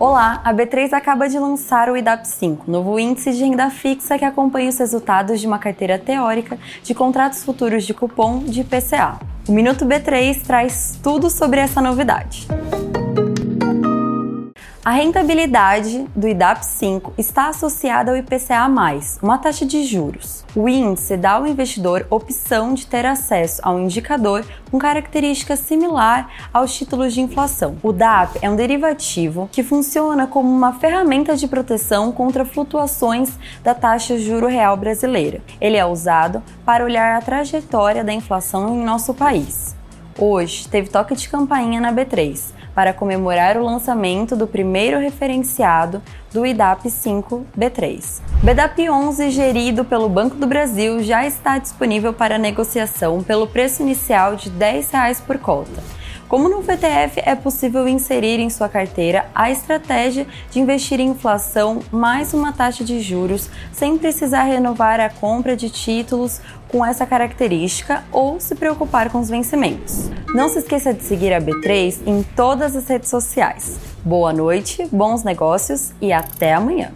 Olá, a B3 acaba de lançar o IDAP5, novo índice de renda fixa que acompanha os resultados de uma carteira teórica de contratos futuros de cupom de IPCA. O Minuto B3 traz tudo sobre essa novidade. A rentabilidade do IDAP5 está associada ao IPCA+, uma taxa de juros. O índice dá ao investidor opção de ter acesso a um indicador com característica similar aos títulos de inflação. O DAP é um derivativo que funciona como uma ferramenta de proteção contra flutuações da taxa de juro real brasileira. Ele é usado para olhar a trajetória da inflação em nosso país. Hoje teve toque de campainha na B3 para comemorar o lançamento do primeiro referenciado do IDAP 5 B3. BDAP 11, gerido pelo Banco do Brasil, já está disponível para negociação pelo preço inicial de R$ 10 por cota. Como no VTF é possível inserir em sua carteira a estratégia de investir em inflação mais uma taxa de juros sem precisar renovar a compra de títulos com essa característica ou se preocupar com os vencimentos. Não se esqueça de seguir a B3 em todas as redes sociais. Boa noite, bons negócios e até amanhã!